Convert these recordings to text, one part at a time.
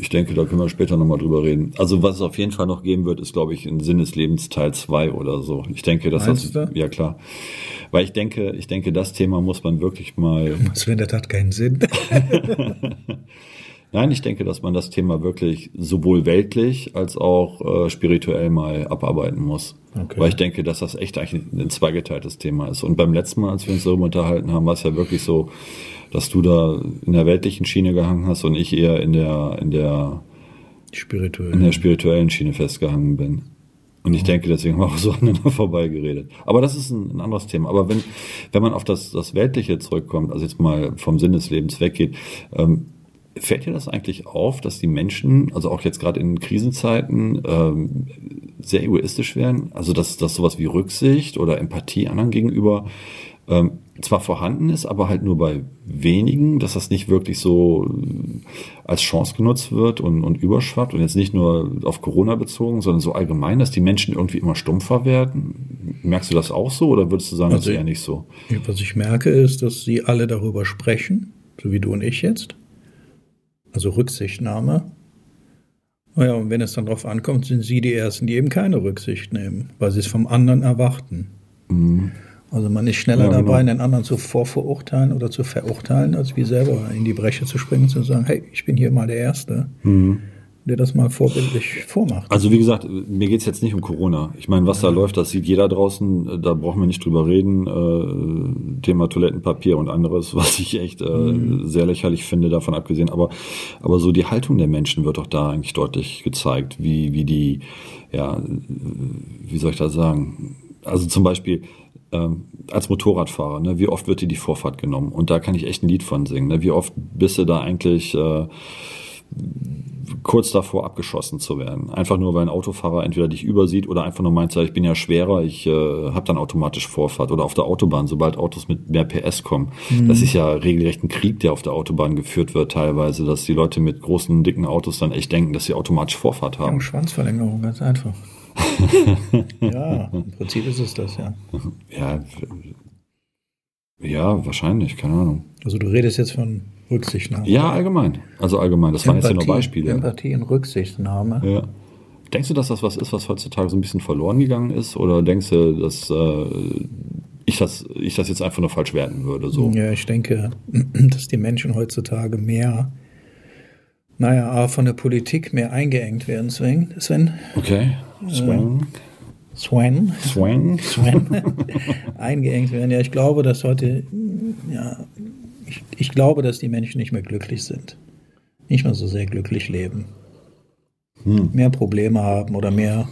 Ich denke, da können wir später nochmal drüber reden. Also was es auf jeden Fall noch geben wird, ist, glaube ich, ein Sinn des Lebens Teil 2 oder so. Ich denke, dass Meinst das, du? ja klar. Weil ich denke, ich denke, das Thema muss man wirklich mal, Das findet hat keinen Sinn. nein, ich denke, dass man das Thema wirklich sowohl weltlich als auch äh, spirituell mal abarbeiten muss. Okay. Weil ich denke, dass das echt eigentlich ein zweigeteiltes Thema ist. Und beim letzten Mal, als wir uns darüber unterhalten haben, war es ja wirklich so, dass du da in der weltlichen Schiene gehangen hast und ich eher in der, in der, Spirituell. in der spirituellen Schiene festgehangen bin. Und ich denke, deswegen haben wir auch so aneinander vorbeigeredet. Aber das ist ein, ein anderes Thema. Aber wenn, wenn man auf das, das Weltliche zurückkommt, also jetzt mal vom Sinn des Lebens weggeht, ähm, fällt dir das eigentlich auf, dass die Menschen, also auch jetzt gerade in Krisenzeiten, ähm, sehr egoistisch werden? Also dass, dass sowas wie Rücksicht oder Empathie anderen gegenüber ähm, zwar vorhanden ist, aber halt nur bei wenigen, dass das nicht wirklich so äh, als Chance genutzt wird und, und überschwappt und jetzt nicht nur auf Corona bezogen, sondern so allgemein, dass die Menschen irgendwie immer stumpfer werden. Merkst du das auch so oder würdest du sagen, das ist Also- eher nicht so? Was ich merke, ist, dass sie alle darüber sprechen, so wie du und ich jetzt. Also Rücksichtnahme. Naja, und wenn es dann darauf ankommt, sind sie die Ersten, die eben keine Rücksicht nehmen, weil sie es vom anderen erwarten. Also man ist schneller Ja, dabei, genau. den anderen zu vorverurteilen oder zu verurteilen, als wie selber in die Bresche zu springen und zu sagen, hey, ich bin hier mal der Erste, der das mal vorbildlich vormacht. Also wie gesagt, mir geht's jetzt nicht um Corona. Ich meine, was da läuft, das sieht jeder draußen, da brauchen wir nicht drüber reden. Äh, Thema Toilettenpapier und anderes, was ich echt äh, sehr lächerlich finde, davon abgesehen. Aber, aber so die Haltung der Menschen wird doch da eigentlich deutlich gezeigt, wie, wie die, ja, wie soll ich das sagen? Also zum Beispiel ähm, als Motorradfahrer, ne, wie oft wird dir die Vorfahrt genommen? Und da kann ich echt ein Lied von singen. Ne? Wie oft bist du da eigentlich äh, kurz davor abgeschossen zu werden. Einfach nur, weil ein Autofahrer entweder dich übersieht oder einfach nur meint, ich bin ja schwerer, ich äh, habe dann automatisch Vorfahrt. Oder auf der Autobahn, sobald Autos mit mehr PS kommen. Das ist ja regelrecht ein Krieg, der auf der Autobahn geführt wird teilweise, dass die Leute mit großen, dicken Autos dann echt denken, dass sie automatisch Vorfahrt haben. Ja, Schwanzverlängerung, ganz einfach. ja, im Prinzip ist es das, ja. Ja, ja, wahrscheinlich, keine Ahnung. Also du redest jetzt von Rücksichtnahme. Ja, allgemein. Also allgemein, das waren jetzt ja nur Beispiele. Empathie und Rücksichtnahme. Ja. Denkst du, dass das was ist, was heutzutage so ein bisschen verloren gegangen ist? Oder denkst du, dass äh, ich, das, ich das jetzt einfach nur falsch werten würde? So? Ja, ich denke, dass die Menschen heutzutage mehr, naja, von der Politik mehr eingeengt werden. Sven? Okay. Swang. Sven? Swang. Sven? eingeengt werden. Ja, ich glaube, dass heute, ja, ich, ich glaube, dass die Menschen nicht mehr glücklich sind. Nicht mehr so sehr glücklich leben. Mehr Probleme haben oder mehr.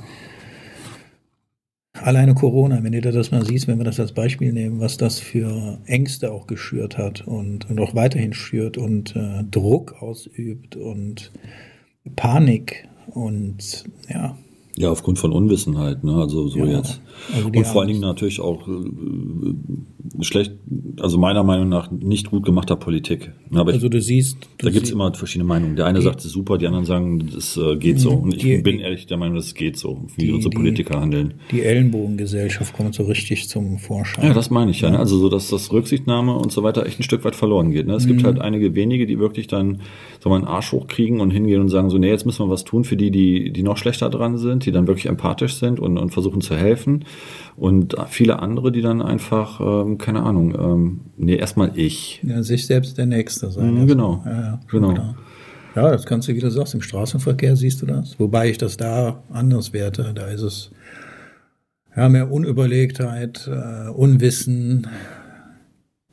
Alleine Corona, wenn du das mal siehst, wenn wir das als Beispiel nehmen, was das für Ängste auch geschürt hat und, und auch weiterhin schürt und äh, Druck ausübt und Panik und ja, Ja, aufgrund von Unwissenheit, ne? Also so Ja. jetzt. Also Und vor allen. Dingen natürlich auch äh, schlecht, also meiner Meinung nach nicht gut gemachter Politik. Aber also du siehst, du da gibt's sie- immer verschiedene Meinungen. Der eine sagt, es ist super, die anderen sagen, das äh, geht so. Und ich Die- bin die- ehrlich der Meinung, das geht so, wie die- unsere die- Politiker handeln. die Ellenbogengesellschaft kommt so richtig zum Vorschein. Ja, das meine ich ja. Ne? Also so, dass das Rücksichtnahme und so weiter echt ein Stück weit verloren geht. Ne? Es Mhm. gibt halt einige wenige, die wirklich dann so mal einen Arsch hochkriegen und hingehen und sagen so, nee, jetzt müssen wir was tun für die, die, die noch schlechter dran sind, die dann wirklich empathisch sind und, und versuchen zu helfen. Und viele andere, die dann einfach, ähm, keine Ahnung, ähm, nee, erstmal ich. Ja, sich selbst der Nächste sein. Mhm, genau. Ja, ja, Genau. klar. Ja, das kannst du, wie du sagst, im Straßenverkehr siehst du das. Wobei ich das da anders werte. Da ist es ja mehr Unüberlegtheit, äh, Unwissen.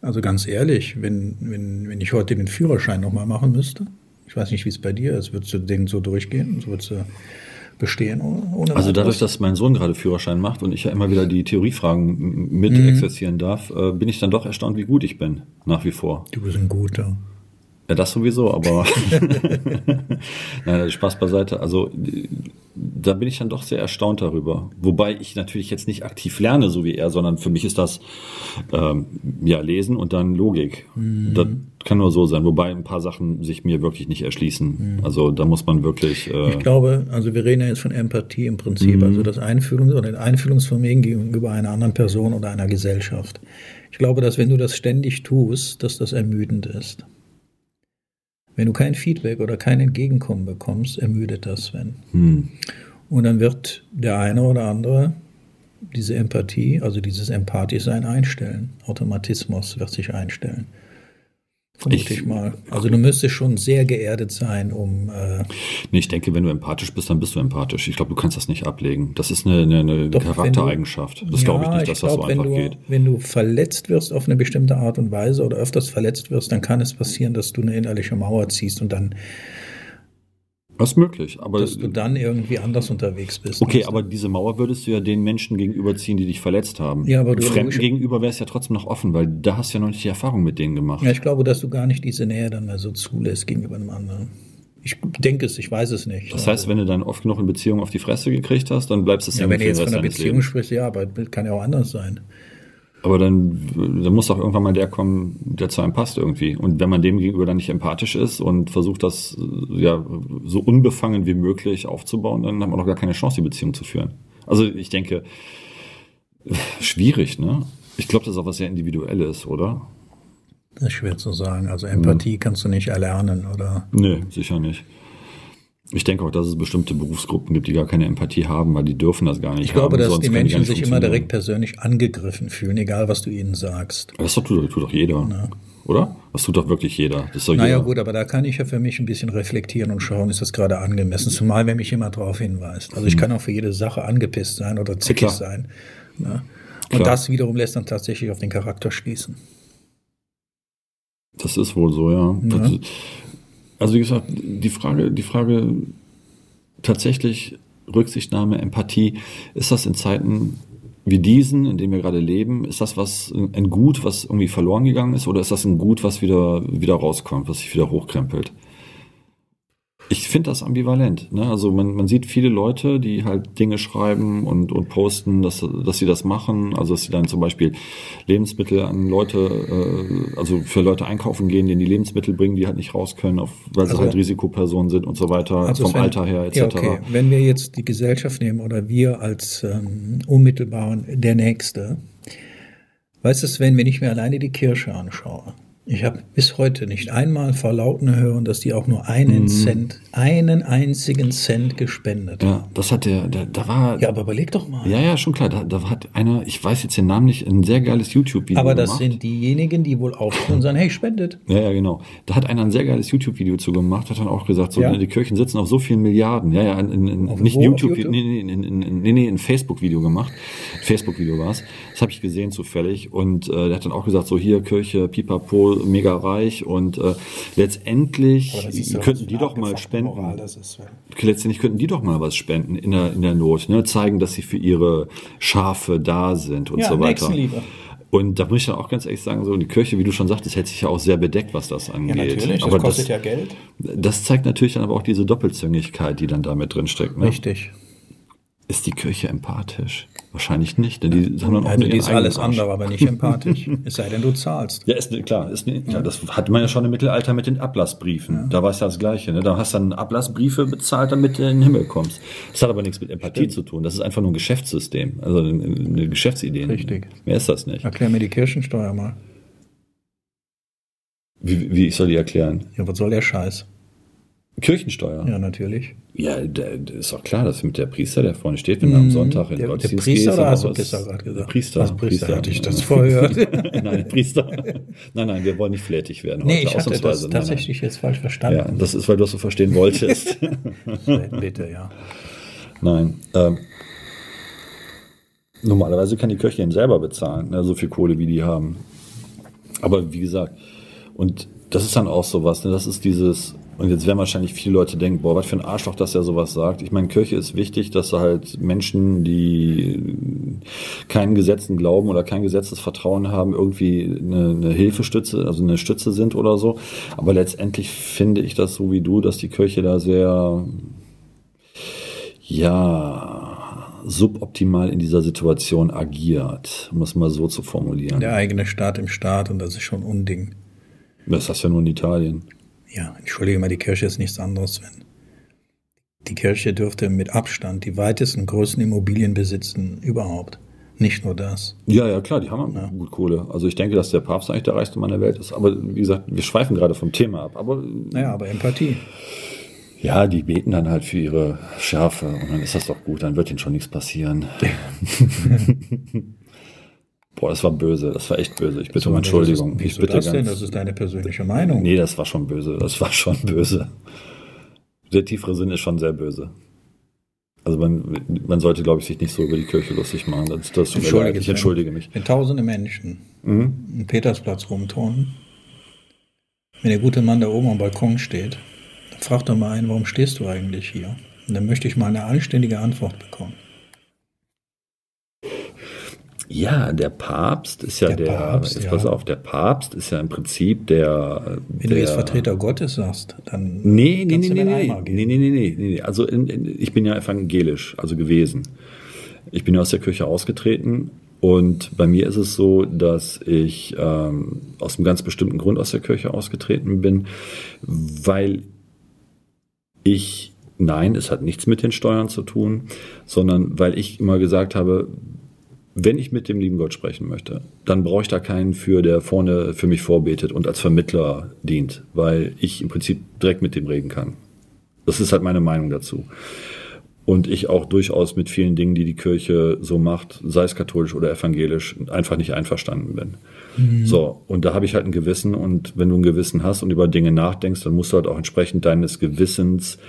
Also ganz ehrlich, wenn, wenn, wenn ich heute den Führerschein nochmal machen müsste, ich weiß nicht, wie es bei dir ist, würdest du den so durchgehen? So würdest du bestehen Also dadurch, dass mein Sohn gerade Führerschein macht und ich ja immer wieder die Theoriefragen mit Mhm. exerzieren darf, äh, bin ich dann doch erstaunt, wie gut ich bin, nach wie vor. Du bist ein guter. Ja, das sowieso, aber Nein, Spaß beiseite. Also da bin ich dann doch sehr erstaunt darüber. Wobei ich natürlich jetzt nicht aktiv lerne, so wie er, sondern für mich ist das ähm, ja Lesen und dann Logik. Das kann nur so sein. Wobei ein paar Sachen sich mir wirklich nicht erschließen. Also da muss man wirklich. Äh, Ich glaube, also wir reden ja jetzt von Empathie im Prinzip, also das Einfühlungs- oder das Einfühlungsvermögen gegenüber einer anderen Person oder einer Gesellschaft. Ich glaube, dass wenn du das ständig tust, dass das ermüdend ist. Wenn du kein Feedback oder kein Entgegenkommen bekommst, ermüdet das, Sven. Hm. Und dann wird der eine oder andere diese Empathie, also dieses Empathischsein einstellen. Automatismus wird sich einstellen. Vermute ich, mal. Also du müsstest schon sehr geerdet sein, um. Äh nee, ich denke, wenn du empathisch bist, dann bist du empathisch. Ich glaube, du kannst das nicht ablegen. Das ist eine, eine, eine Doch, Charaktereigenschaft. das ja, glaube ich nicht, dass ich das glaub, so einfach du, geht. Wenn du verletzt wirst auf eine bestimmte Art und Weise oder öfters verletzt wirst, dann kann es passieren, dass du eine innerliche Mauer ziehst und dann das ist möglich, aber. Dass du dann irgendwie anders unterwegs bist. Okay, aber diese Mauer würdest du ja den Menschen gegenüberziehen, die dich verletzt haben. Ja, aber du. Fremden gegenüber wärst ja trotzdem noch offen, weil da hast du ja noch nicht die Erfahrung mit denen gemacht. Ja, ich glaube, dass du gar nicht diese Nähe dann mehr so zulässt gegenüber einem anderen. Ich denke es, ich weiß es nicht. Das heißt, wenn du dann oft genug in Beziehung auf die Fresse gekriegt hast, dann bleibst es ja, wenn du jetzt von einer Beziehung sprichst, ja, aber kann ja auch anders sein. Aber dann, dann muss doch irgendwann mal der kommen, der zu einem passt irgendwie. Und wenn man dem gegenüber dann nicht empathisch ist und versucht, das ja so unbefangen wie möglich aufzubauen, dann hat man doch gar keine Chance, die Beziehung zu führen. Also ich denke, schwierig, ne? Ich glaube, das ist auch was sehr Individuelles, oder? Das ist schwer zu sagen. Also Empathie hm. kannst du nicht erlernen, oder? Nee, sicher nicht. Ich denke auch, dass es bestimmte Berufsgruppen gibt, die gar keine Empathie haben, weil die dürfen das gar nicht. Ich glaube, haben, dass die Menschen sich immer direkt persönlich angegriffen fühlen, egal was du ihnen sagst. Das tut, tut doch jeder. Ja. Oder? Das tut doch wirklich jeder. Das naja, jeder. gut, aber da kann ich ja für mich ein bisschen reflektieren und schauen, ist das gerade angemessen, zumal wenn mich jemand darauf hinweist. Also ich hm. kann auch für jede Sache angepisst sein oder zickig ja, sein. Ne? Und klar. das wiederum lässt dann tatsächlich auf den Charakter schließen. Das ist wohl so, ja. ja. Also wie gesagt, die Frage, die Frage tatsächlich Rücksichtnahme, Empathie, ist das in Zeiten wie diesen, in denen wir gerade leben, ist das was ein Gut, was irgendwie verloren gegangen ist, oder ist das ein Gut, was wieder wieder rauskommt, was sich wieder hochkrempelt? Ich finde das ambivalent. Ne? Also man, man sieht viele Leute, die halt Dinge schreiben und, und posten, dass, dass sie das machen. Also dass sie dann zum Beispiel Lebensmittel an Leute, äh, also für Leute einkaufen gehen, denen die Lebensmittel bringen, die halt nicht raus können, auf, weil also, sie halt Risikopersonen sind und so weiter, also vom wenn, Alter her etc. Ja, okay. Wenn wir jetzt die Gesellschaft nehmen oder wir als ähm, unmittelbar der Nächste, weißt du, wenn wir nicht mehr alleine die Kirche anschauen, ich habe bis heute nicht einmal vor Lauten hören, dass die auch nur einen mhm. Cent, einen einzigen Cent gespendet haben. Ja, das hat der, der, da war. Ja, aber überleg doch mal. Ja, ja, schon klar. Da, da hat einer, ich weiß jetzt den Namen nicht, ein sehr geiles YouTube-Video Aber das gemacht. sind diejenigen, die wohl aufstehen und sagen, hey, spendet. Ja, ja, genau. Da hat einer ein sehr geiles YouTube-Video zu gemacht, hat dann auch gesagt, so, ja. die Kirchen sitzen auf so vielen Milliarden. Ja, ja, in, in, nicht YouTube, YouTube? Nee, nee, in, in, nee, nee, ein Facebook-Video gemacht. Facebook-Video war es. Das habe ich gesehen zufällig. Und äh, der hat dann auch gesagt, so hier, Kirche, Pipapo, mega reich und äh, letztendlich könnten die doch mal spenden. Moral, ist, letztendlich könnten die doch mal was spenden in der, in der Not, ne? zeigen, dass sie für ihre Schafe da sind und ja, so weiter. Nächstenliebe. Und da muss ich dann auch ganz ehrlich sagen, so die Kirche, wie du schon sagtest, hält sich ja auch sehr bedeckt, was das angeht. Ja, natürlich, das aber kostet das, ja Geld. Das zeigt natürlich dann aber auch diese Doppelzüngigkeit, die dann damit drin steckt. Ne? Richtig. Ist die Kirche empathisch? Wahrscheinlich nicht, denn die haben dann auch also die ist alles Arsch. andere, aber nicht empathisch. es sei denn, du zahlst. Ja, ist klar. Ist, ja. das hat man ja schon im Mittelalter mit den Ablassbriefen. Ja. Da war es ja das Gleiche. Ne? Da hast du dann Ablassbriefe bezahlt, damit du in den Himmel kommst. Das hat aber nichts mit Empathie Stimmt. zu tun. Das ist einfach nur ein Geschäftssystem, also eine, eine Geschäftsidee. Richtig. Mehr ist das nicht. Erklär mir die Kirchensteuer mal. Wie, wie ich soll die erklären? Ja, was soll der Scheiß? Kirchensteuer. Ja, natürlich. Ja, ist doch klar, dass mit der Priester, der vorne steht, wenn du am mhm. Sonntag in der, Gottesdienst der Priester gehst, oder hast du Priester gerade gesagt? Priester, also Priester, Priester hatte ich das vorher nein, Priester. Nein, nein, wir wollen nicht flätig werden. Nee, heute, ich hatte das tatsächlich nein. jetzt falsch verstanden. Ja, das ist, weil du das so verstehen wolltest. Bitte, ja. Nein. Ähm, normalerweise kann die Kirche eben selber bezahlen, ne, so viel Kohle, wie die haben. Aber wie gesagt, und das ist dann auch sowas, ne, das ist dieses und jetzt werden wahrscheinlich viele Leute denken, boah, was für ein Arschloch, dass er sowas sagt. Ich meine, Kirche ist wichtig, dass halt Menschen, die keinen Gesetzen glauben oder kein Gesetzesvertrauen haben, irgendwie eine, eine Hilfestütze, also eine Stütze sind oder so. Aber letztendlich finde ich das so wie du, dass die Kirche da sehr, ja, suboptimal in dieser Situation agiert, um es mal so zu formulieren. Der eigene Staat im Staat und das ist schon Unding. Das ist das ja nur in Italien ja, entschuldige mal, die Kirche ist nichts anderes, Sven. Die Kirche dürfte mit Abstand die weitesten, größten Immobilien besitzen überhaupt. Nicht nur das. Ja, ja, klar, die haben ja. gut Kohle. Also ich denke, dass der Papst eigentlich der reichste Mann der Welt ist. Aber wie gesagt, wir schweifen gerade vom Thema ab. Aber naja, aber Empathie. Ja, die beten dann halt für ihre Schärfe und dann ist das doch gut, dann wird ihnen schon nichts passieren. Boah, das war böse, das war echt böse. Ich bitte um Entschuldigung. Ist, ich bitte das ganz, denn? Das ist deine persönliche Meinung. Nee, das war schon böse, das war schon böse. Der tiefere Sinn ist schon sehr böse. Also man, man sollte, glaube ich, sich nicht so über die Kirche lustig machen. Das, das entschuldige ich entschuldige mich. Wenn tausende Menschen mhm. im Petersplatz rumturnen, wenn der gute Mann da oben am Balkon steht, dann fragt doch mal einen, warum stehst du eigentlich hier? Und dann möchte ich mal eine anständige Antwort bekommen. Ja, der Papst ist ja der, der Papst, jetzt ja. pass auf, der Papst ist ja im Prinzip der. Wenn der, du jetzt Vertreter Gottes sagst, dann. Nee, nee, nee, nee, nee, nee, nee, nee, nee, Also in, in, ich bin ja evangelisch, also gewesen. Ich bin ja aus der Kirche ausgetreten und bei mir ist es so, dass ich ähm, aus einem ganz bestimmten Grund aus der Kirche ausgetreten bin, weil ich Nein, es hat nichts mit den Steuern zu tun, sondern weil ich immer gesagt habe, wenn ich mit dem lieben Gott sprechen möchte, dann brauche ich da keinen für, der vorne für mich vorbetet und als Vermittler dient, weil ich im Prinzip direkt mit dem reden kann. Das ist halt meine Meinung dazu. Und ich auch durchaus mit vielen Dingen, die die Kirche so macht, sei es katholisch oder evangelisch, einfach nicht einverstanden bin. Mhm. So, und da habe ich halt ein Gewissen und wenn du ein Gewissen hast und über Dinge nachdenkst, dann musst du halt auch entsprechend deines Gewissens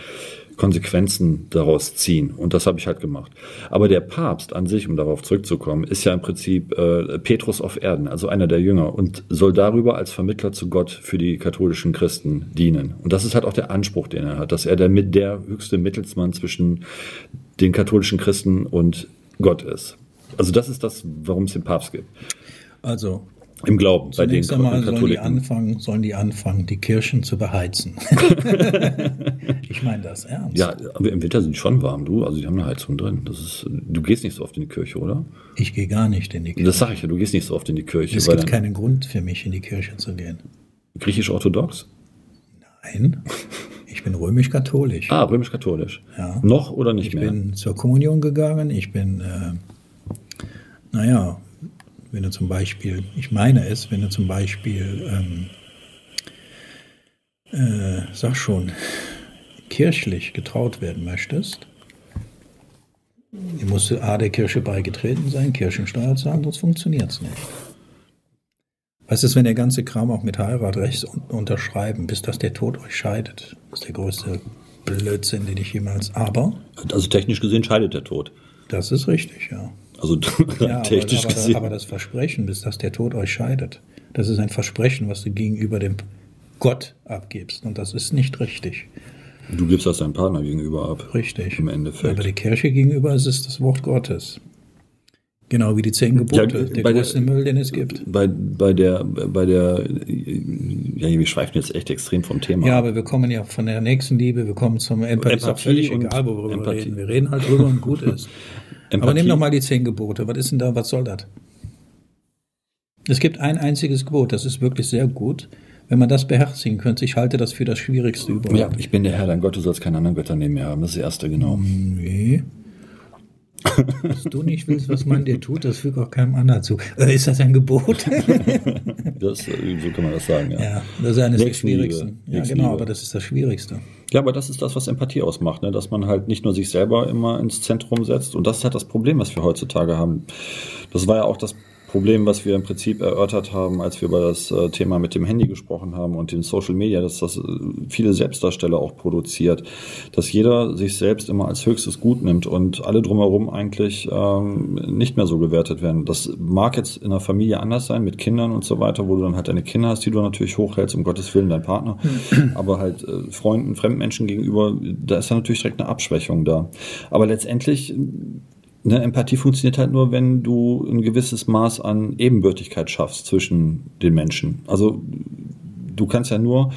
Konsequenzen daraus ziehen. Und das habe ich halt gemacht. Aber der Papst an sich, um darauf zurückzukommen, ist ja im Prinzip äh, Petrus auf Erden, also einer der Jünger, und soll darüber als Vermittler zu Gott für die katholischen Christen dienen. Und das ist halt auch der Anspruch, den er hat, dass er der, der höchste Mittelsmann zwischen den katholischen Christen und Gott ist. Also das ist das, warum es den Papst gibt. Also im Glauben. Bei den einmal sollen die, anfangen, sollen die anfangen, die Kirchen zu beheizen. ich meine das ernst. Ja, aber im Winter sind die schon warm, du. Also die haben eine Heizung drin. Das ist, du gehst nicht so oft in die Kirche, oder? Ich gehe gar nicht in die Kirche. Das sage ich ja, du gehst nicht so oft in die Kirche. Es gibt keinen Grund für mich, in die Kirche zu gehen. Griechisch-orthodox? Nein. Ich bin römisch-katholisch. Ah, römisch-katholisch. Ja. Noch oder nicht ich mehr? Ich bin zur Kommunion gegangen. Ich bin, äh, naja, wenn du zum Beispiel, ich meine es, wenn du zum Beispiel, ähm, äh, sag schon, kirchlich getraut werden möchtest, musst du A der Kirche beigetreten sein, Kirchensteuer zahlen, sonst funktioniert es nicht. Was ist, wenn der ganze Kram auch mit Heiratrecht unterschreiben, bis dass der Tod euch scheidet? Das ist der größte Blödsinn, den ich jemals. Aber. Also technisch gesehen scheidet der Tod. Das ist richtig, ja. Also ja, technisch aber, aber, gesehen. Aber das Versprechen, bis dass der Tod euch scheidet, das ist ein Versprechen, was du gegenüber dem Gott abgibst. Und das ist nicht richtig. Du gibst das deinem Partner gegenüber ab. Richtig. Im Endeffekt. Aber der Kirche gegenüber ist es das Wort Gottes. Genau wie die zehn Gebote, ja, der größte der, Müll, den es gibt. Bei, bei der, bei der, ja, wir schweifen jetzt echt extrem vom Thema. Ja, aber wir kommen ja von der nächsten Liebe, wir kommen zum Empathie. Empathie ist völlig egal, worüber wir reden. Wir reden halt drüber und gut ist. Empathie. Aber nimm doch mal die zehn Gebote. Was ist denn da, was soll das? Es gibt ein einziges Gebot, das ist wirklich sehr gut. Wenn man das beherzigen könnte, ich halte das für das Schwierigste überhaupt. Ja, ich bin der Herr, dein Gott, du sollst keine anderen Götter neben mir haben. Das ist das erste, genau. Nee. Was du nicht willst, was man dir tut, das fügt auch keinem anderen zu. Äh, ist das ein Gebot? das, so kann man das sagen, ja. Ja, das ist eines der schwierigsten. Ja, genau, aber das ist das Schwierigste. Ja, aber das ist das, was Empathie ausmacht, ne? dass man halt nicht nur sich selber immer ins Zentrum setzt. Und das ist halt das Problem, was wir heutzutage haben. Das war ja auch das Problem, was wir im Prinzip erörtert haben, als wir über das äh, Thema mit dem Handy gesprochen haben und den Social Media, dass das äh, viele Selbstdarsteller auch produziert, dass jeder sich selbst immer als höchstes Gut nimmt und alle drumherum eigentlich ähm, nicht mehr so gewertet werden. Das mag jetzt in der Familie anders sein, mit Kindern und so weiter, wo du dann halt deine Kinder hast, die du natürlich hochhältst, um Gottes Willen, dein Partner, aber halt äh, Freunden, Fremdmenschen gegenüber, da ist dann natürlich direkt eine Abschwächung da. Aber letztendlich Ne, Empathie funktioniert halt nur, wenn du ein gewisses Maß an Ebenbürtigkeit schaffst zwischen den Menschen. Also du kannst ja nur,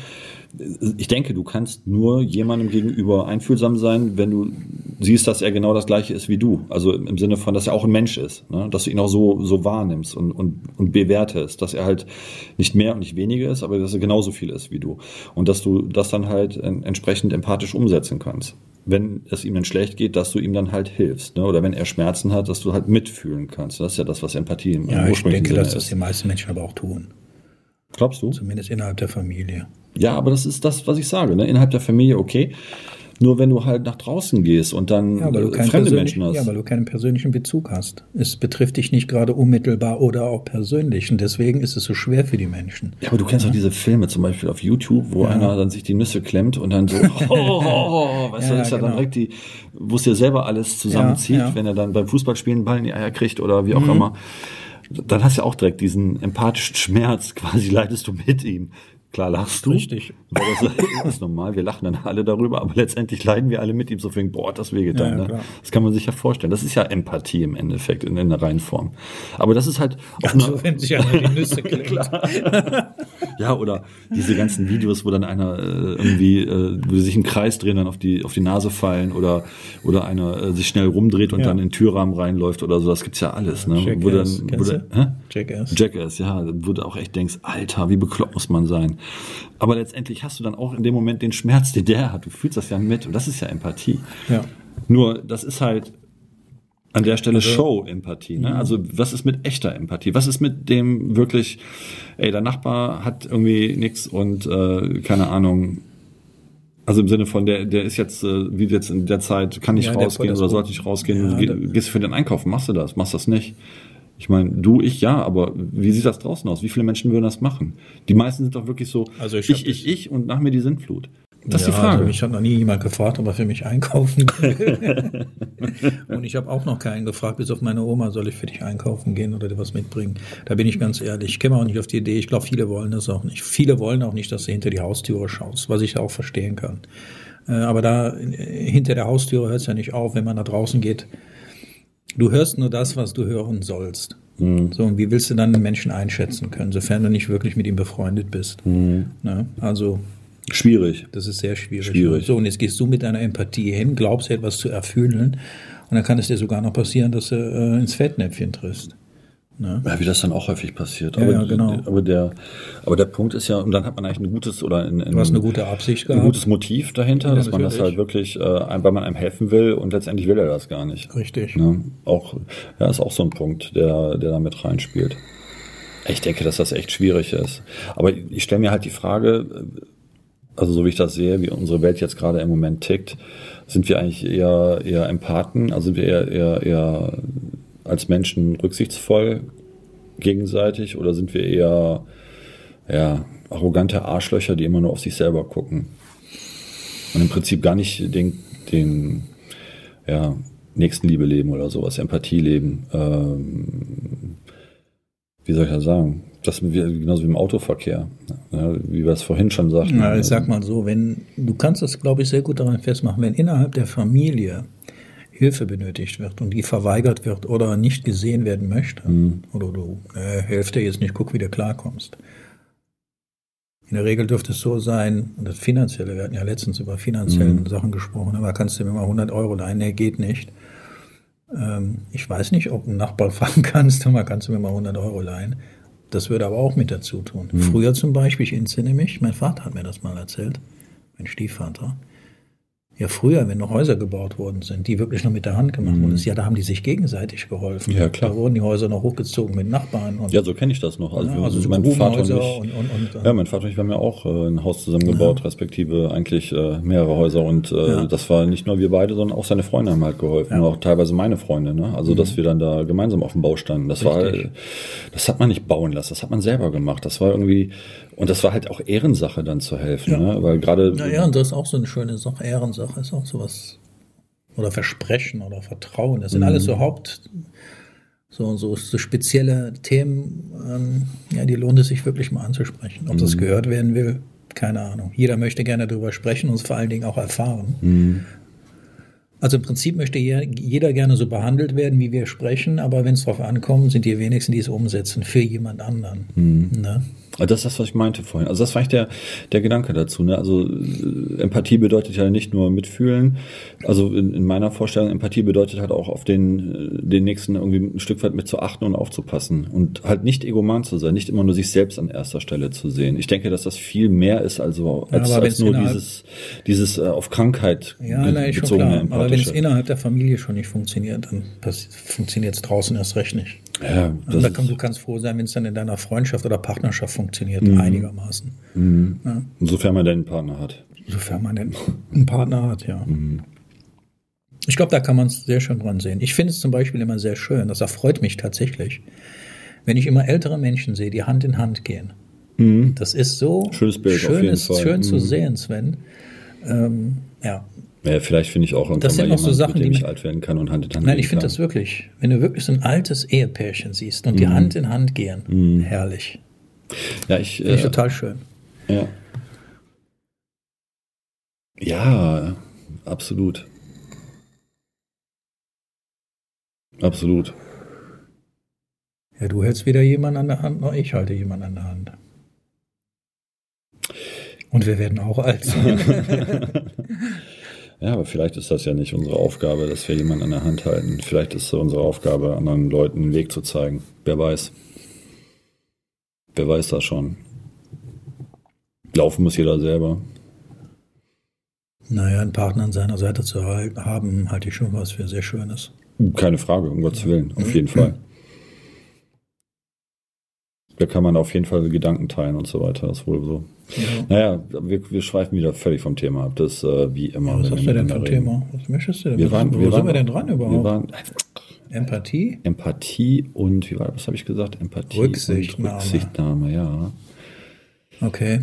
ich denke, du kannst nur jemandem gegenüber einfühlsam sein, wenn du siehst, dass er genau das gleiche ist wie du. Also im Sinne von, dass er auch ein Mensch ist, ne? dass du ihn auch so, so wahrnimmst und, und, und bewertest, dass er halt nicht mehr und nicht weniger ist, aber dass er genauso viel ist wie du. Und dass du das dann halt entsprechend empathisch umsetzen kannst. wenn es ihm dann schlecht geht, dass du ihm dann halt hilfst. Ne? Oder wenn er Schmerzen hat, dass du halt mitfühlen kannst. Das ist ja das, was Empathie im Ja, ich ursprünglichen denke, Sinne dass das ist. die meisten Menschen aber auch tun. Glaubst du? Zumindest innerhalb der Familie. Ja, aber das ist das, was ich sage. Ne? Innerhalb der Familie okay. Nur wenn du halt nach draußen gehst und dann Ja, äh, fremde Menschen hast. ja, weil du keinen persönlichen Bezug hast. Es betrifft dich nicht gerade unmittelbar oder auch persönlich. Und deswegen ist es so schwer für die Menschen. Ja, aber du kennst doch diese Filme zum Beispiel auf YouTube, wo einer dann sich die Nüsse klemmt und dann so, oh, oh, oh, weißt du, Ja, das ist ja dann genau. direkt die, wo es dir selber alles zusammenzieht, Ja, ja. wenn er dann beim Fußballspielen einen Ball in die Eier kriegt oder wie auch Mhm. immer. Dann hast du ja auch direkt diesen empathischen Schmerz, quasi leidest du mit ihm. Klar lachst du. Richtig. Weil das ist normal, wir lachen dann alle darüber, aber letztendlich leiden wir alle mit ihm so viel, boah, das wehgetan. Ja, ja, ne? klar. Das kann man sich ja vorstellen. Das ist ja Empathie im Endeffekt in, in der reinen Form. Aber das ist halt einer- Also, wenn sich einer die Nüsse klemmt. Ja, oder diese ganzen Videos, wo dann einer äh, irgendwie, äh, wo sie sich im Kreis drehen, dann auf die, auf die Nase fallen oder, oder einer äh, sich schnell rumdreht und Ja. dann in den Türrahmen reinläuft oder so, das gibt's ja alles, ne? Wo dann, Jackass, wo dann, du? hä? Jackass. Jackass, ja, wo du auch echt denkst, Alter, wie bekloppt muss man sein. Aber letztendlich hast du dann auch in dem Moment den Schmerz, den der hat. Du fühlst das ja mit und das ist ja Empathie. Ja. Nur, das ist halt an der Stelle Show-Empathie. Ne? Also, was ist mit echter Empathie? Was ist mit dem wirklich, ey, der Nachbar hat irgendwie nichts und äh, keine Ahnung. Also im Sinne von, der, der ist jetzt, äh, wie jetzt in der Zeit, kann nicht Ja, rausgehen oder sollte ich rausgehen? Ja, der- gehst du für den Einkaufen? Machst du das? Machst du das nicht? Ich meine, du, ich ja, aber wie sieht das draußen aus? Wie viele Menschen würden das machen? Die meisten sind doch wirklich so, Also ich ich, ich, ich, und nach mir die Sintflut. Das ist die Ja, Frage. Also mich hat noch nie jemand gefragt, ob er für mich einkaufen will. Und ich habe auch noch keinen gefragt, bis auf meine Oma, soll ich für dich einkaufen gehen oder dir was mitbringen? Da bin ich ganz ehrlich. Ich käme auch nicht auf die Idee. Ich glaube, viele wollen das auch nicht. Viele wollen auch nicht, dass du hinter die Haustüre schaust, was ich auch verstehen kann. Äh, Aber da hinter der Haustüre hört es ja nicht auf, wenn man da draußen geht. Du hörst nur das, was du hören sollst. So, und wie willst du dann einen Menschen einschätzen können, sofern du nicht wirklich mit ihm befreundet bist? Ne? Also Schwierig. das ist sehr schwierig. Schwierig. So, und jetzt gehst du mit deiner Empathie hin, glaubst etwas zu erfüllen, und dann kann es dir sogar noch passieren, dass du äh, ins Fettnäpfchen triffst. Ne? Ja, wie das dann auch häufig passiert. Aber, ja, genau. aber, der, aber der Punkt ist ja, und dann hat man eigentlich ein gutes oder ein, ein, Du hast eine gute Absicht ein gehabt. gutes Motiv dahinter, Ja, dass man das halt wirklich, äh, ein- weil man einem helfen will und letztendlich will er das gar nicht. Richtig. Ne? Auch, ja, ist auch so ein Punkt, der, der da mit reinspielt. Ich denke, dass das echt schwierig ist. Aber ich stelle mir halt die Frage, also so wie ich das sehe, wie unsere Welt jetzt gerade im Moment tickt, sind wir eigentlich eher, eher Empathen, also sind wir eher, eher, eher als Menschen rücksichtsvoll gegenseitig oder sind wir eher ja, arrogante Arschlöcher, die immer nur auf sich selber gucken und im Prinzip gar nicht den, den ja, Nächstenliebe leben oder sowas, Empathie leben. Ähm, wie soll ich das sagen? Das wie, genauso wie im Autoverkehr, ja, wie wir es vorhin schon sagten. Ja, ich sag mal so, wenn du kannst das, glaube ich, sehr gut daran festmachen, wenn innerhalb der Familie Hilfe benötigt wird und die verweigert wird oder nicht gesehen werden möchte, oder du äh, helft dir jetzt nicht, guck, wie du klarkommst. In der Regel dürfte es so sein, und das Finanzielle, wir hatten ja letztens über finanziellen Sachen gesprochen, aber kannst du mir mal 100 Euro leihen? Nee, geht nicht. Ähm, ich weiß nicht, ob ein Nachbar fragen kannst, mal kannst du mir mal 100 Euro leihen. Das würde aber auch mit dazu tun. Früher zum Beispiel, ich entsinne mich, mein Vater hat mir das mal erzählt, mein Stiefvater. Ja, früher, wenn noch Häuser gebaut worden sind, die wirklich noch mit der Hand gemacht wurden, ja, da haben die sich gegenseitig geholfen. Ja, klar. Da wurden die Häuser noch hochgezogen mit Nachbarn. Und, Ja, so kenne ich das noch. Also, Ja, also so mein Vater und ich, und- und- und- ja, mein Vater und ich haben ja auch äh, ein Haus zusammengebaut, respektive eigentlich äh, mehrere Häuser und äh, Ja. das war nicht nur wir beide, sondern auch seine Freunde haben halt geholfen und auch teilweise meine Freunde. Ne? Also dass wir dann da gemeinsam auf dem Bau standen. Das war, Mhm. Richtig. das hat man nicht bauen lassen, das hat man selber gemacht. Das war irgendwie und das war halt auch Ehrensache dann zu helfen, ne? weil gerade Ja, ja, und das ist auch so eine schöne Sache. Ehrensache ist auch sowas. Oder Versprechen oder Vertrauen. Das sind alles so Haupt, so, so, so spezielle Themen, ähm, ja, die lohnt es sich wirklich mal anzusprechen. Ob das gehört werden will, keine Ahnung. Jeder möchte gerne darüber sprechen und es vor allen Dingen auch erfahren. Also im Prinzip möchte jeder gerne so behandelt werden, wie wir sprechen, aber wenn es darauf ankommt, sind die wenigsten, die es umsetzen für jemand anderen. Mhm. Ne? Also das ist das, was ich meinte vorhin. Also das war eigentlich der, der Gedanke dazu. Ne? Also äh, Empathie bedeutet ja nicht nur mitfühlen. Also in, in meiner Vorstellung, Empathie bedeutet halt auch auf den, äh, den Nächsten irgendwie ein Stück weit mit zu achten und aufzupassen. Und halt nicht egoman zu sein, nicht immer nur sich selbst an erster Stelle zu sehen. Ich denke, dass das viel mehr ist also als, ja, als nur dieses, dieses äh, auf Krankheit ja, nein, schon klar. Aber wenn es innerhalb der Familie schon nicht funktioniert, dann funktioniert es draußen erst recht nicht. Ja, das da kann, du kannst froh sein, wenn es dann in deiner Freundschaft oder Partnerschaft funktioniert, mhm. einigermaßen. Mhm. Ja. Sofern man denn einen Partner hat. Sofern man denn einen Partner hat, ja. Mhm. Ich glaube, da kann man es sehr schön dran sehen. Ich finde es zum Beispiel immer sehr schön, das erfreut mich tatsächlich, wenn ich immer ältere Menschen sehe, die Hand in Hand gehen. Mhm. Das ist so Schönes Bild schön, auf jeden Fall. schön zu mhm. sehen, Sven. Ähm, ja, ja, vielleicht finde ich auch irgendwann das sind mal jemanden, so Sachen, mit dem ich alt werden kann und Hand in Hand Nein, ich finde das wirklich. Wenn du wirklich so ein altes Ehepärchen siehst und mhm. die Hand in Hand gehen, mhm. herrlich. Ja, ich. Finde ich äh, total schön. Ja. Ja, absolut. Absolut. Ja, du hältst weder jemanden an der Hand, noch ich halte jemanden an der Hand. Und wir werden auch alt. Ja, aber vielleicht ist das ja nicht unsere Aufgabe, dass wir jemanden an der Hand halten. Vielleicht ist es unsere Aufgabe, anderen Leuten den Weg zu zeigen. Wer weiß. Wer weiß das schon. Laufen muss jeder selber. Naja, einen Partner an seiner Seite zu haben, halte ich schon was für sehr Schönes. Keine Frage, um Gottes Willen, auf jeden Fall. Da kann man auf jeden Fall Gedanken teilen und so weiter. Das ist wohl so. Ja. Naja, wir, wir schweifen wieder völlig vom Thema ab. Das äh, wie immer. Ja, was hast du denn vom Thema? Was möchtest du denn? Wir waren, Wo wir sind wir denn dran überhaupt? Wir waren, Empathie? Empathie und, wie war, was habe ich gesagt? Empathie Rücksichtnahme. und Rücksichtnahme, ja. Okay.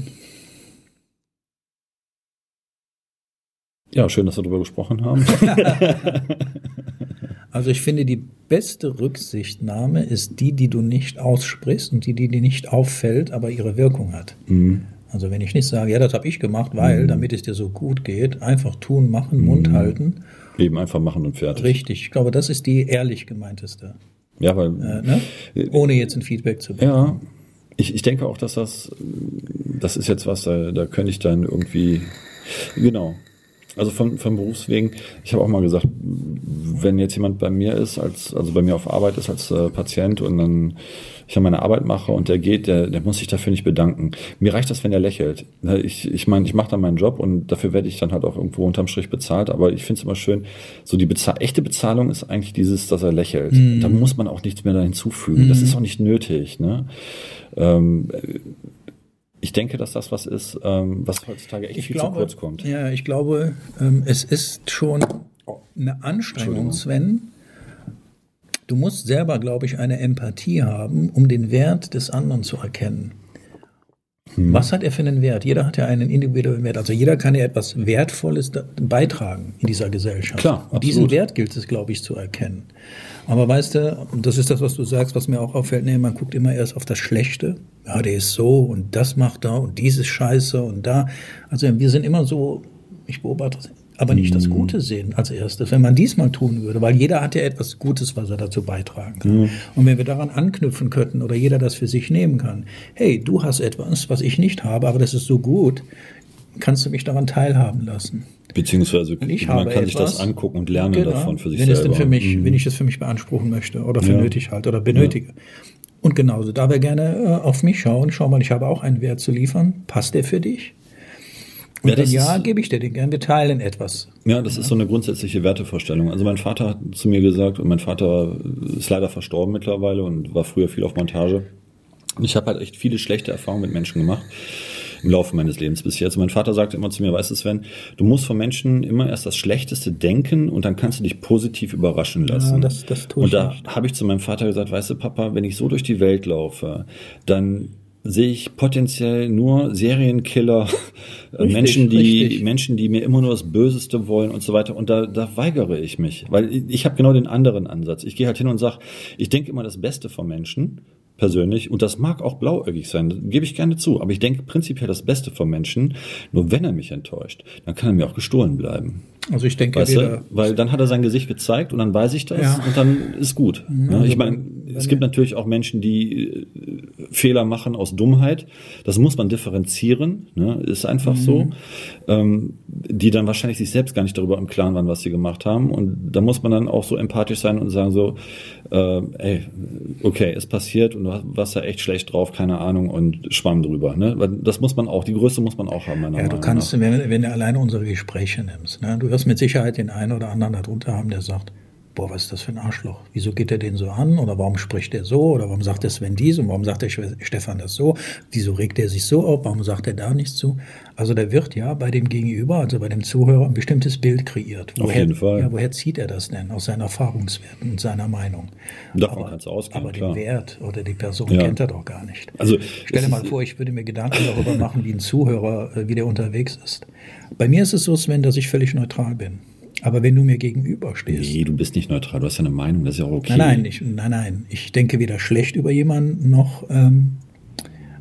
Ja, schön, dass wir darüber gesprochen haben. Also ich finde, die beste Rücksichtnahme ist die, die du nicht aussprichst und die, die dir nicht auffällt, aber ihre Wirkung hat. Mhm. Also wenn ich nicht sage, ja, das habe ich gemacht, weil, mhm. damit es dir so gut geht, einfach tun, machen, mhm. Mund halten. Eben einfach machen und fertig. Richtig. Ich glaube, das ist die ehrlich gemeinteste. Ja, weil. Äh, ne? Ohne jetzt ein Feedback zu bekommen. Ja. Ich, ich denke auch, dass das, das ist jetzt was, da, da könnte ich dann irgendwie, genau, also von, von Berufswegen, ich habe auch mal gesagt, wenn jetzt jemand bei mir ist, als, also bei mir auf Arbeit ist als äh, Patient und dann ich meine Arbeit mache und der geht, der, der muss sich dafür nicht bedanken. Mir reicht das, wenn er lächelt. Ne, ich, ich meine, ich mache dann meinen Job und dafür werde ich dann halt auch irgendwo unterm Strich bezahlt, aber ich finde es immer schön, so die Bezahl echte Bezahlung ist eigentlich dieses, dass er lächelt. Mhm. Da muss man auch nichts mehr da hinzufügen. Mhm. Das ist auch nicht nötig. Ne? Ähm, ich denke, dass das was ist, ähm, was heutzutage echt ich viel glaube, zu kurz kommt. Ja, ich glaube, ähm, es ist schon eine Anstrengung, Sven. Du musst selber, glaube ich, eine Empathie haben, um den Wert des anderen zu erkennen. Hm. Was hat er für einen Wert? Jeder hat ja einen individuellen Wert. Also jeder kann ja etwas Wertvolles beitragen in dieser Gesellschaft. Klar, Und diesen Wert gilt es, glaube ich, zu erkennen. Aber weißt du, das ist das, was du sagst, was mir auch auffällt, nee, man guckt immer erst auf das Schlechte. Ja, der ist so und das macht er und dieses Scheiße und da. Also wir sind immer so, ich beobachte das, aber nicht das mhm. Gute sehen als erstes. Wenn man diesmal tun würde, weil jeder hat ja etwas Gutes, was er dazu beitragen kann. Mhm. Und wenn wir daran anknüpfen könnten oder jeder das für sich nehmen kann, hey, du hast etwas, was ich nicht habe, aber das ist so gut, kannst du mich daran teilhaben lassen. Beziehungsweise man kann etwas, sich das angucken und lernen genau, davon für sich wenn selber. Es denn für mich, mhm. Wenn ich das für mich beanspruchen möchte oder für ja. nötig halte oder benötige. Ja. Und genauso, da wir gerne äh, auf mich schauen, schau mal, ich habe auch einen Wert zu liefern. Passt der für dich? Und ja, wenn ja, gebe ich dir den gern. Wir teilen etwas. Ja, das ja. ist so eine grundsätzliche Wertevorstellung. Also mein Vater hat zu mir gesagt, und mein Vater ist leider verstorben mittlerweile und war früher viel auf Montage. Und ich habe halt echt viele schlechte Erfahrungen mit Menschen gemacht im Laufe meines Lebens bis jetzt. mein Vater sagte immer zu mir, weißt du Sven, du musst von Menschen immer erst das Schlechteste denken und dann kannst du dich positiv überraschen lassen. Ja, das, das tue und da habe ich zu meinem Vater gesagt, weißt du Papa, wenn ich so durch die Welt laufe, dann sehe ich potenziell nur Serienkiller, äh, richtig, Menschen, die richtig. Menschen, die mir immer nur das Böseste wollen und so weiter. Und da, da weigere ich mich, weil ich, ich habe genau den anderen Ansatz. Ich gehe halt hin und sage, ich denke immer das Beste von Menschen persönlich, und das mag auch blauäugig sein, gebe ich gerne zu, aber ich denke prinzipiell das Beste vom Menschen, nur wenn er mich enttäuscht, dann kann er mir auch gestohlen bleiben. Also ich denke, Weißt du? Weil dann hat er sein Gesicht gezeigt und dann weiß ich das Ja. und dann ist gut. Ja, also ich meine, es gibt natürlich auch Menschen, die äh, Fehler machen aus Dummheit. Das muss man differenzieren, ne? ist einfach so. Ähm, die dann wahrscheinlich sich selbst gar nicht darüber im Klaren waren, was sie gemacht haben. Und da muss man dann auch so empathisch sein und sagen so, äh, ey, okay, ist passiert und du warst da echt schlecht drauf, keine Ahnung und schwamm drüber. Ne? Das muss man auch, die Größe muss man auch haben, meiner ja, du Meinung kannst, nach. wenn, wenn du alleine unsere Gespräche nimmst, ne, du wirst mit Sicherheit den einen oder anderen darunter haben, der sagt, boah, was ist das für ein Arschloch? Wieso geht er den so an? Oder warum spricht er so? Oder warum sagt der Sven dies? Und warum sagt der Stefan das so? Wieso regt er sich so auf? Warum sagt er da nichts zu? Also da wird ja bei dem Gegenüber, also bei dem Zuhörer, ein bestimmtes Bild kreiert. Auf jeden Fall. Ja, woher zieht er das denn? Aus seinen Erfahrungswerten und seiner Meinung. Davon kannst du ausgehen, Aber klar. den Wert oder die Person Ja. kennt er doch gar nicht. Also, Stell dir mal vor, ich würde mir Gedanken darüber machen, wie ein Zuhörer, äh, wie der unterwegs ist. Bei mir ist es so, Sven, dass ich völlig neutral bin. Aber wenn du mir gegenüberstehst, Nee, du bist nicht neutral, du hast ja eine Meinung, das ist ja auch okay. nein, nein, ich, nein, nein, ich denke weder schlecht über jemanden noch ähm,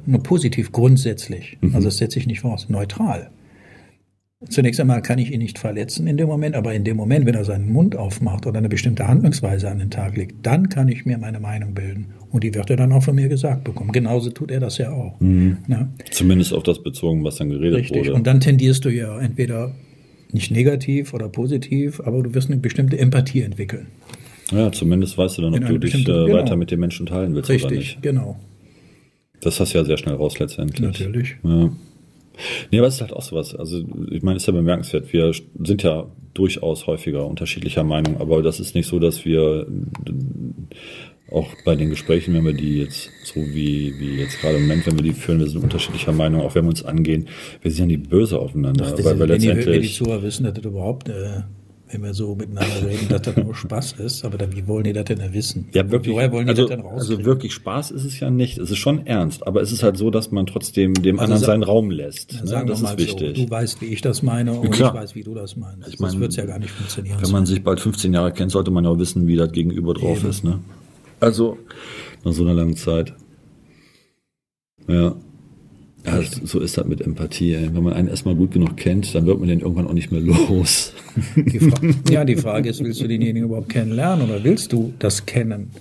nur positiv grundsätzlich. Mhm. Also das setze ich nicht voraus. Neutral. Zunächst einmal kann ich ihn nicht verletzen in dem Moment, aber in dem Moment, wenn er seinen Mund aufmacht oder eine bestimmte Handlungsweise an den Tag legt, dann kann ich mir meine Meinung bilden. Und die wird er dann auch von mir gesagt bekommen. Genauso tut er das ja auch. Ja? Zumindest auf das bezogen, was dann geredet Richtig. wurde. Und dann tendierst du ja entweder nicht negativ oder positiv, aber du wirst eine bestimmte Empathie entwickeln. ja, zumindest weißt du dann, ob du dich äh, genau. weiter mit den Menschen teilen willst oder Richtig, nicht. genau. Das hast du ja sehr schnell raus letztendlich. Natürlich. Ja. Nee, aber es ist halt auch sowas. Also, ich meine, es ist ja bemerkenswert. Wir sind ja durchaus häufiger unterschiedlicher Meinung, aber das ist nicht so, dass wir auch bei den Gesprächen, wenn wir die jetzt so wie, wie jetzt gerade im Moment, wenn wir die führen, wir sind unterschiedlicher Meinung, auch wenn wir uns angehen, wir sind ja nicht böse aufeinander, Das weil wir wenn, die, wenn die letztendlich. Zuhörer wissen, dass das überhaupt, äh, wenn wir so miteinander reden, dass das nur Spaß ist, aber dann, wie wollen die das denn wissen? Ja, wirklich. Woher wollen die also, das denn rauskriegen? also wirklich Spaß ist es ja nicht. Es ist schon ernst, aber es ist halt so, dass man trotzdem dem Also anderen sa- seinen Raum lässt. Ne? Sagen Das wir ist wichtig. so, du weißt, wie ich das meine und klar. ich weiß, wie du das meinst. Ich das meine, wird ja gar nicht funktionieren. Wenn man sich bald 15 Jahre kennt, sollte man ja auch wissen, wie das Gegenüber drauf ist. Ne? Also nach so einer langen Zeit. Ja. Ja, so ist das mit Empathie. Ey. Wenn man einen erstmal gut genug kennt, dann wird man den irgendwann auch nicht mehr los. die ja, die Frage ist, willst du denjenigen überhaupt kennenlernen oder willst du das kennen?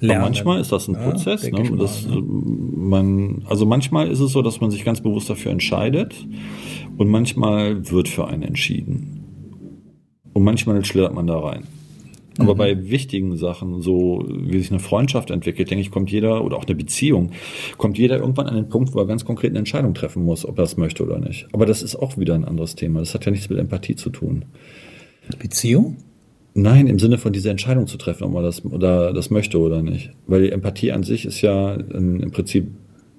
Aber manchmal ist das ein Ja, Prozess. Ne? mal, Das, ne? man, also manchmal ist es so, dass man sich ganz bewusst dafür entscheidet und manchmal wird für einen entschieden. Und manchmal schlittert man da rein. Mhm. Aber bei wichtigen Sachen, so wie sich eine Freundschaft entwickelt, denke ich, kommt jeder, oder auch eine Beziehung, kommt jeder irgendwann an den Punkt, wo er ganz konkret eine Entscheidung treffen muss, ob er es möchte oder nicht. Aber das ist auch wieder ein anderes Thema. Das hat ja nichts mit Empathie zu tun. Beziehung? Nein, im Sinne von dieser Entscheidung zu treffen, ob man das oder das möchte oder nicht. Weil die Empathie an sich ist ja im Prinzip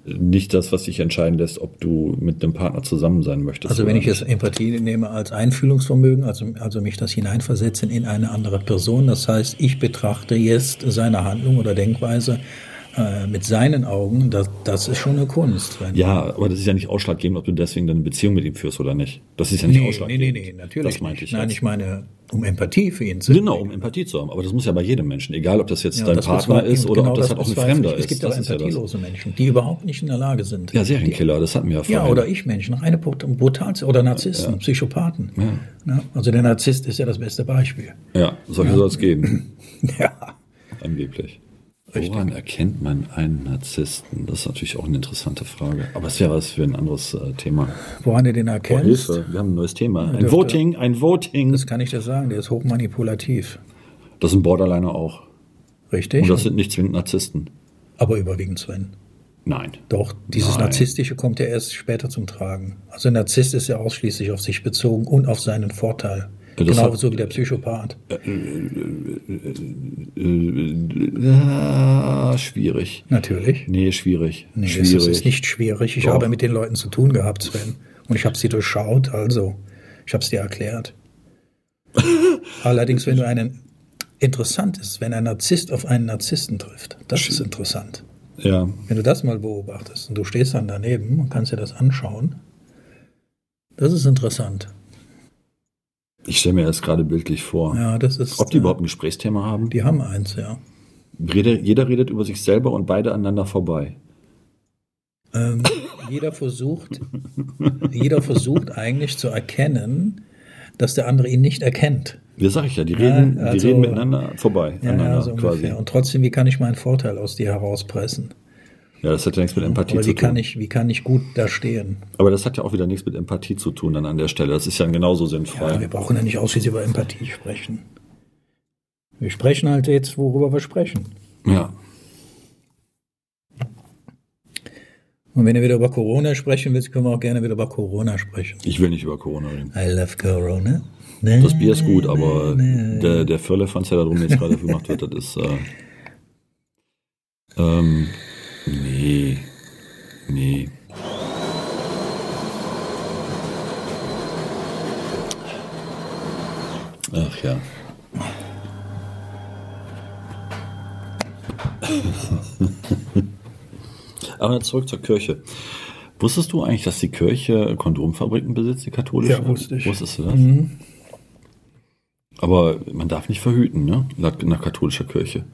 nicht das, was dich entscheiden lässt, ob du mit dem Partner zusammen sein möchtest. Also wenn ich jetzt Empathie nehme als Einfühlungsvermögen, also, also mich das hineinversetzen in eine andere Person, das heißt, ich betrachte jetzt seine Handlung oder Denkweise äh, mit seinen Augen, das, das ist schon eine Kunst. Ja, aber das ist ja nicht ausschlaggebend, ob du deswegen deine Beziehung mit ihm führst oder nicht. Das ist ja nicht nee, nee, ausschlaggebend. nee, nee, natürlich Das meinte nicht. ich Nein, jetzt. ich meine, um Empathie für ihn zu Genau, um Empathie zu haben. Aber das muss ja bei jedem Menschen, egal ob das jetzt Ja, dein das Partner bezweifle- ist oder genau ob das das halt auch ein Fremder ist. Es gibt das auch ist ja empathielose Menschen, die überhaupt nicht in der Lage sind. Ja, Serienkiller, das hatten wir ja vorhin. Ja, oder ich Menschen, reine brutal oder Narzissten, Psychopathen. Ja, also der Narzisst ist ja das beste Beispiel. Ja, solche soll es geben, Ja. angeblich. Woran erkennt man einen Narzissten? Das ist natürlich auch eine interessante Frage. Aber es wäre was für ein anderes äh, Thema. Woran du den Oh, erkennst, Hilfe, wir haben ein neues Thema. Ein dürfte- Voting, ein Voting. das kann ich dir sagen, der ist hochmanipulativ. Das sind Borderliner auch. Richtig? Und das sind nicht zwingend Narzissten. Aber überwiegend Sven. Nein. Doch, dieses Nein. Narzisstische kommt ja erst später zum Tragen. Also ein Narzisst ist ja ausschließlich auf sich bezogen und auf seinen Vorteil. Das Genau hat- so wie der Psychopath. Ja, schwierig. Natürlich. Nee, schwierig. Nee, schwierig. das ist nicht schwierig. Ich Doch. habe mit den Leuten zu tun gehabt, Sven. Und ich habe sie durchschaut, also ich habe es dir erklärt. Allerdings, wenn du einen interessant ist, wenn ein Narzisst auf einen Narzissten trifft, das ist interessant. Ja, Wenn du das mal beobachtest und du stehst dann daneben und kannst dir das anschauen, das ist interessant. Ich stelle mir das gerade bildlich vor. Ja, das ist. Ob die äh, überhaupt ein Gesprächsthema haben? Die haben eins, ja. Rede, jeder redet über sich selber und beide aneinander vorbei. Ähm, jeder versucht, jeder versucht eigentlich zu erkennen, dass der andere ihn nicht erkennt. Ja, sag ich ja, die reden, also- die reden miteinander vorbei, Ja, aneinander ja, so quasi. Und trotzdem, wie kann ich meinen Vorteil aus dir herauspressen? Ja, das hat ja nichts mit Empathie Oder zu wie kann tun. ich, wie kann ich gut da stehen? Aber das hat ja auch wieder nichts mit Empathie zu tun dann an der Stelle. Das ist ja genauso Ja, sinnfrei. wir brauchen ja nicht ausschließlich über Empathie sprechen. Wir sprechen halt jetzt, worüber wir sprechen. Ja. Und wenn ihr wieder über Corona sprechen willst, können wir auch gerne wieder über Corona sprechen. Ich will nicht über Corona reden. I love Corona. Das Bier ist gut, aber der, der Firlefanz, der da drum jetzt gerade gemacht wird, das ist. Äh, ähm, nee. Nee. Ach ja. Aber zurück zur Kirche. Wusstest du eigentlich, dass die Kirche Kondomfabriken besitzt, die katholische? Ja, wusste ich. Wusstest du das? Aber man darf nicht verhüten, ne? Nach, nach katholischer Kirche.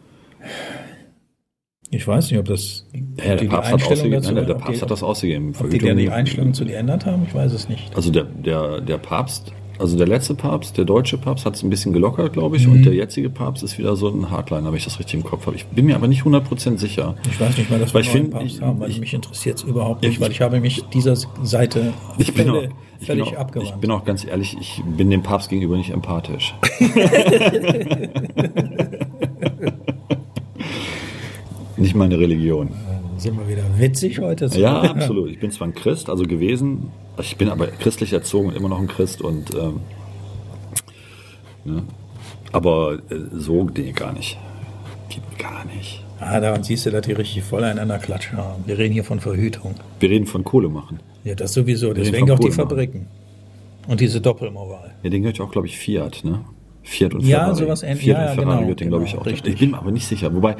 Ich weiß nicht, ob das Ja, der die, die Papst, hat Einstellung dazu, nein, der Papst die, hat das ausgegeben. ob die, der die Einstellung zu dir ändert haben, ich weiß es nicht. Also der, der, der Papst, also der letzte Papst, der deutsche Papst, hat es ein bisschen gelockert, glaube ich, Mhm. und der jetzige Papst ist wieder so ein Hardliner, wenn ich das richtig im Kopf habe. Ich bin mir aber nicht 100% sicher. Ich weiß nicht mal, dass Weil wir ich einen Papst ich- haben, weil ich- mich interessiert es überhaupt nicht, Ich- weil ich habe mich dieser Seite Ich bin, auch, völlig, ich, bin auch, ich abgewandt. bin auch ganz ehrlich, ich bin dem Papst gegenüber nicht empathisch. nicht meine Religion. Sind wir wieder witzig heute? Ja, absolut. Ich bin zwar ein Christ, also gewesen, ich bin aber christlich erzogen und immer noch ein Christ und ähm, ne? aber äh, so nee, gar nicht. Gar nicht. Ah, daran siehst du, dass die richtig voll einander Klatsch haben. Wir reden hier von Verhütung. Wir reden von Kohle machen. Ja, das sowieso. Deswegen auch die Kohle machen. Fabriken. Und diese Doppelmoral. Ja, den gehört ja auch, glaube ich, Fiat, ne? Fiat und Ja, Ferrari. sowas ähnlich. Fiat Ja, und Ferrari genau, gehört den, glaube ich, genau, auch. richtig. Ich bin mir aber nicht sicher. Wobei,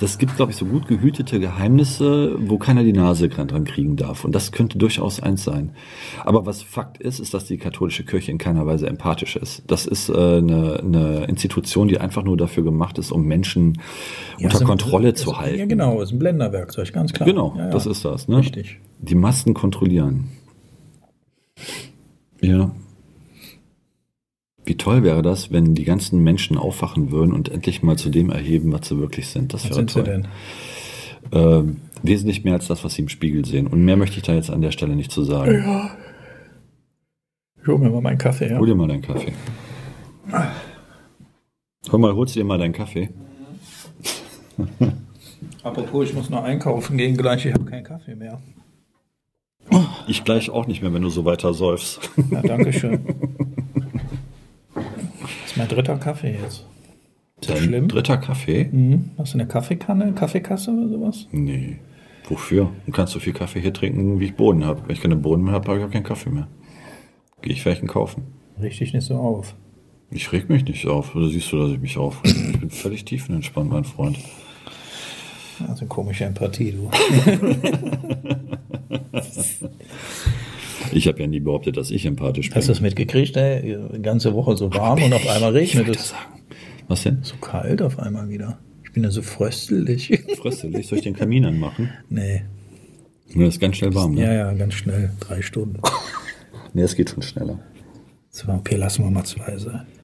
das gibt, glaube ich, so gut gehütete Geheimnisse, wo keiner die Nase dran kriegen darf. Und das könnte durchaus eins sein. Aber was Fakt ist, ist, dass die katholische Kirche in keiner Weise empathisch ist. Das ist äh, eine, eine Institution, die einfach nur dafür gemacht ist, um Menschen Ja, unter ist ein- Kontrolle ist- zu halten. Ja, genau. Ist ein Blenderwerkzeug, ganz klar. Genau, ja, ja. das ist das. Ne? Richtig. Die Massen kontrollieren. Ja. Wie toll wäre das, wenn die ganzen Menschen aufwachen würden und endlich mal zu dem erheben, was sie wirklich sind. Das Was wäre sind sie toll. denn? Ähm, wesentlich mehr als das, was sie im Spiegel sehen. Und mehr möchte ich da jetzt an der Stelle nicht zu sagen. Ich hol mir mal meinen Kaffee, ja. Hol dir mal deinen Kaffee. Hol mal, holst dir mal deinen Kaffee. Apropos, ich muss noch einkaufen gehen gleich. Ich habe keinen Kaffee mehr. Ich gleich auch nicht mehr, wenn du so weiter säufst. Ja, danke schön. Ist mein dritter Kaffee jetzt. Ist das Dein schlimm? dritter Kaffee? Mhm. Hast du eine Kaffeekanne, Kaffeekasse oder sowas? Nee. Wofür? Du kannst so viel Kaffee hier trinken, wie ich Bohnen habe. Wenn ich keine Bohnen mehr habe, habe ich auch keinen Kaffee mehr. Gehe ich welchen kaufen. Richtig nicht so auf. Ich reg mich nicht auf. Oder siehst du, dass ich mich aufreg? Ich bin völlig tiefenentspannt, mein Freund. Also eine komische Empathie, du. Ich habe ja nie behauptet, dass ich empathisch bin. Hast du das mitgekriegt, ey? Die ganze Woche so warm und auf einmal regnet es. Was denn? So kalt auf einmal wieder. Ich bin ja so fröstelig. Fröstelig. Soll ich den Kamin anmachen? nee. Mir ist ganz schnell warm, ne? Ja, ja, ganz schnell. Drei Stunden. Nee, es geht schon schneller. So, okay, lassen wir mal zwei sein.